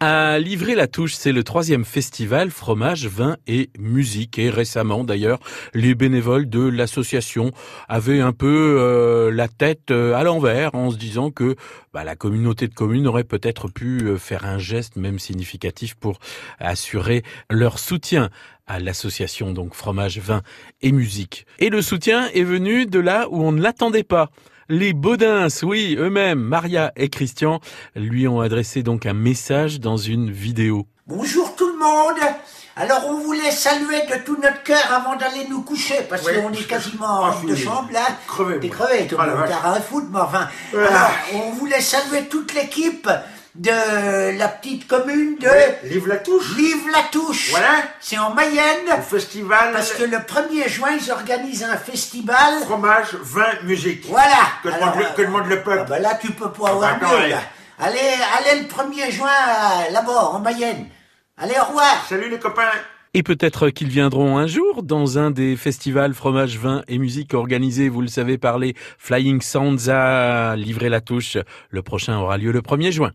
À livrer la touche, c'est le troisième festival fromage, vin et musique. Et récemment, d'ailleurs, les bénévoles de l'association avaient un peu euh, la tête euh, à l'envers en se disant que bah, la communauté de communes aurait peut-être pu euh, faire un geste même significatif pour assurer leur soutien à l'association donc fromage, vin et musique. Et le soutien est venu de là où on ne l'attendait pas. Les Baudins, oui, eux-mêmes, Maria et Christian, lui ont adressé donc un message dans une vidéo. Bonjour tout le monde alors on voulait saluer de tout notre cœur avant d'aller nous coucher, parce qu'on est quasiment en de chambre là. Crevé. T'es crevé, tout le monde. T'as rien foutre, mais enfin. Alors, on voulait saluer toute l'équipe de la petite commune de Live la touche. Live la touche. Voilà. C'est en Mayenne. Au festival. Parce que le 1er juin, ils organisent un festival. Fromage, vin, musique. Voilà. Que demande, le, que demande le peuple. Ah bah là, tu peux pas avoir bah, mieux, ouais. là. Allez, allez le 1er juin euh, là-bas, en Mayenne. Allez, au revoir. Salut les copains. Et peut-être qu'ils viendront un jour dans un des festivals fromage, vin et musique organisés, vous le savez, par les Flying Sands à livrer la touche. Le prochain aura lieu le 1er juin.